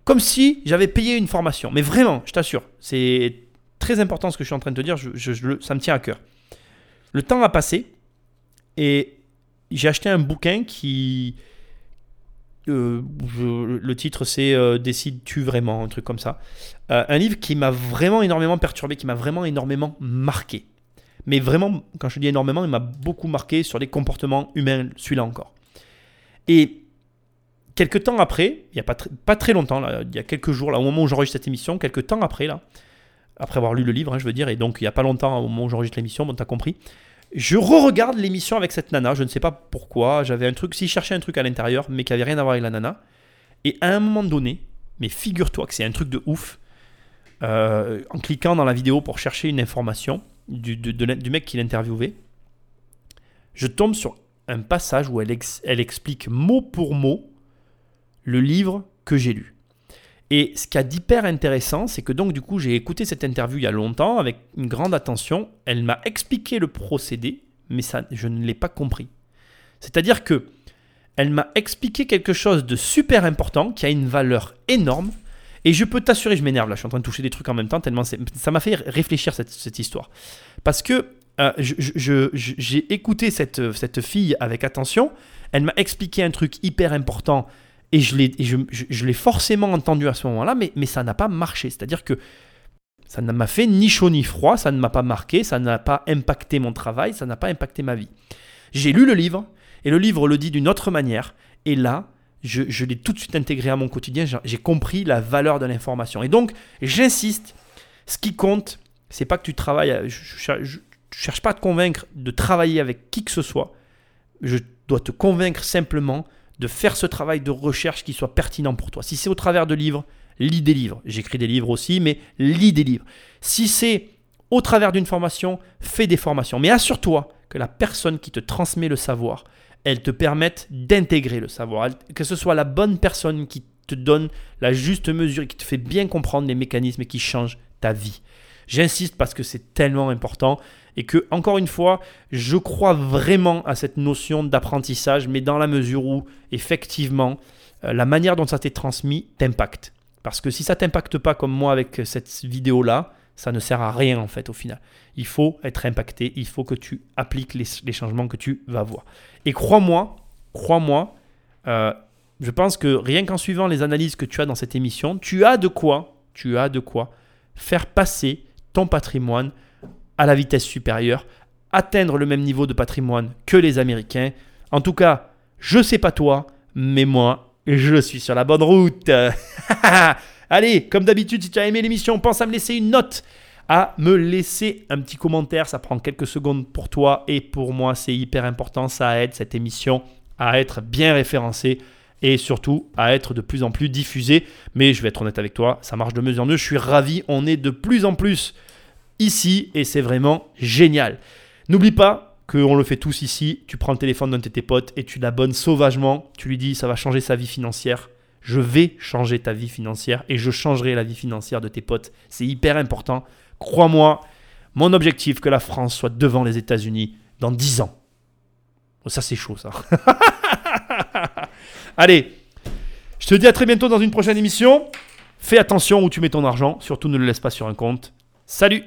comme si j'avais payé une formation. Mais vraiment, je t'assure, c'est très important ce que je suis en train de te dire, ça me tient à cœur. Le temps a passé et j'ai acheté un bouquin qui... Euh, le titre c'est euh, Décides-tu vraiment Un truc comme ça. Euh, un livre qui m'a vraiment énormément perturbé, qui m'a vraiment énormément marqué. Mais vraiment, quand je dis énormément, il m'a beaucoup marqué sur les comportements humains, celui-là encore. Et quelques temps après, il n'y a pas, très longtemps, là, il y a quelques jours, là, au moment où j'enregistre cette émission, quelques temps après, là, après avoir lu le livre, hein, je veux dire, et donc il n'y a pas longtemps au moment où j'enregistre l'émission, bon, as compris, je re-regarde l'émission avec cette nana, je ne sais pas pourquoi, j'avais un truc, si je cherchais un truc à l'intérieur, mais qui avait rien à voir avec la nana, et à un moment donné, mais figure-toi que c'est un truc de ouf, euh, en cliquant dans la vidéo pour chercher une information du, du mec qui l'interviewait, je tombe sur un passage où elle, elle explique mot pour mot le livre que j'ai lu. Et ce qui a d'hyper intéressant, c'est que donc du coup j'ai écouté cette interview il y a longtemps avec une grande attention. Elle m'a expliqué le procédé, mais ça, je ne l'ai pas compris. C'est-à-dire que elle m'a expliqué quelque chose de super important qui a une valeur énorme. Et je peux t'assurer, je m'énerve là, je suis en train de toucher des trucs en même temps, tellement ça m'a fait réfléchir cette, histoire. Parce que euh, j'ai écouté cette, cette fille avec attention, elle m'a expliqué un truc hyper important et je l'ai forcément entendu à ce moment-là, mais, mais ça n'a pas marché. C'est-à-dire que ça ne m'a fait ni chaud ni froid, ça ne m'a pas marqué, ça n'a pas impacté mon travail, ça n'a pas impacté ma vie. J'ai lu le livre, et le livre le dit d'une autre manière, et là, je, l'ai tout de suite intégré à mon quotidien, j'ai compris la valeur de l'information. Et donc, j'insiste, ce qui compte, c'est pas que tu travailles, je, ne cherche pas à te convaincre de travailler avec qui que ce soit, je dois te convaincre simplement de faire ce travail de recherche qui soit pertinent pour toi. Si c'est au travers de livres, lis des livres. J'écris des livres aussi, mais lis des livres. Si c'est au travers d'une formation, fais des formations. Mais assure-toi que la personne qui te transmet le savoir, elle te permette d'intégrer le savoir. Que ce soit la bonne personne qui te donne la juste mesure et qui te fait bien comprendre les mécanismes qui changent ta vie. J'insiste parce que c'est tellement important et que, encore une fois, je crois vraiment à cette notion d'apprentissage, mais dans la mesure où, effectivement, euh, la manière dont ça t'est transmis t'impacte. Parce que si ça t'impacte pas comme moi avec cette vidéo-là, ça ne sert à rien en fait au final. Il faut être impacté, il faut que tu appliques les, changements que tu vas voir. Et crois-moi, crois-moi, euh, je pense que rien qu'en suivant les analyses que tu as dans cette émission, tu as de quoi, tu as de quoi faire passer ton patrimoine à la vitesse supérieure, atteindre le même niveau de patrimoine que les Américains. En tout cas, je sais pas toi, mais moi, je suis sur la bonne route. *laughs* Allez, comme d'habitude, si tu as aimé l'émission, pense à me laisser une note, à me laisser un petit commentaire. Ça prend quelques secondes pour toi et pour moi, c'est hyper important. Ça aide cette émission à être bien référencée et surtout à être de plus en plus diffusé. Mais je vais être honnête avec toi, ça marche de mieux en mieux. Je suis ravi, on est de plus en plus ici et c'est vraiment génial. N'oublie pas qu'on le fait tous ici. Tu prends le téléphone d'un de tes potes et tu l'abonnes sauvagement. Tu lui dis ça va changer sa vie financière. Je vais changer ta vie financière et je changerai la vie financière de tes potes. C'est hyper important. Crois-moi, mon objectif que la France soit devant les États-Unis dans 10 ans. Oh, ça c'est chaud ça. *laughs* Allez, je te dis à très bientôt dans une prochaine émission. Fais attention où tu mets ton argent, surtout ne le laisse pas sur un compte. Salut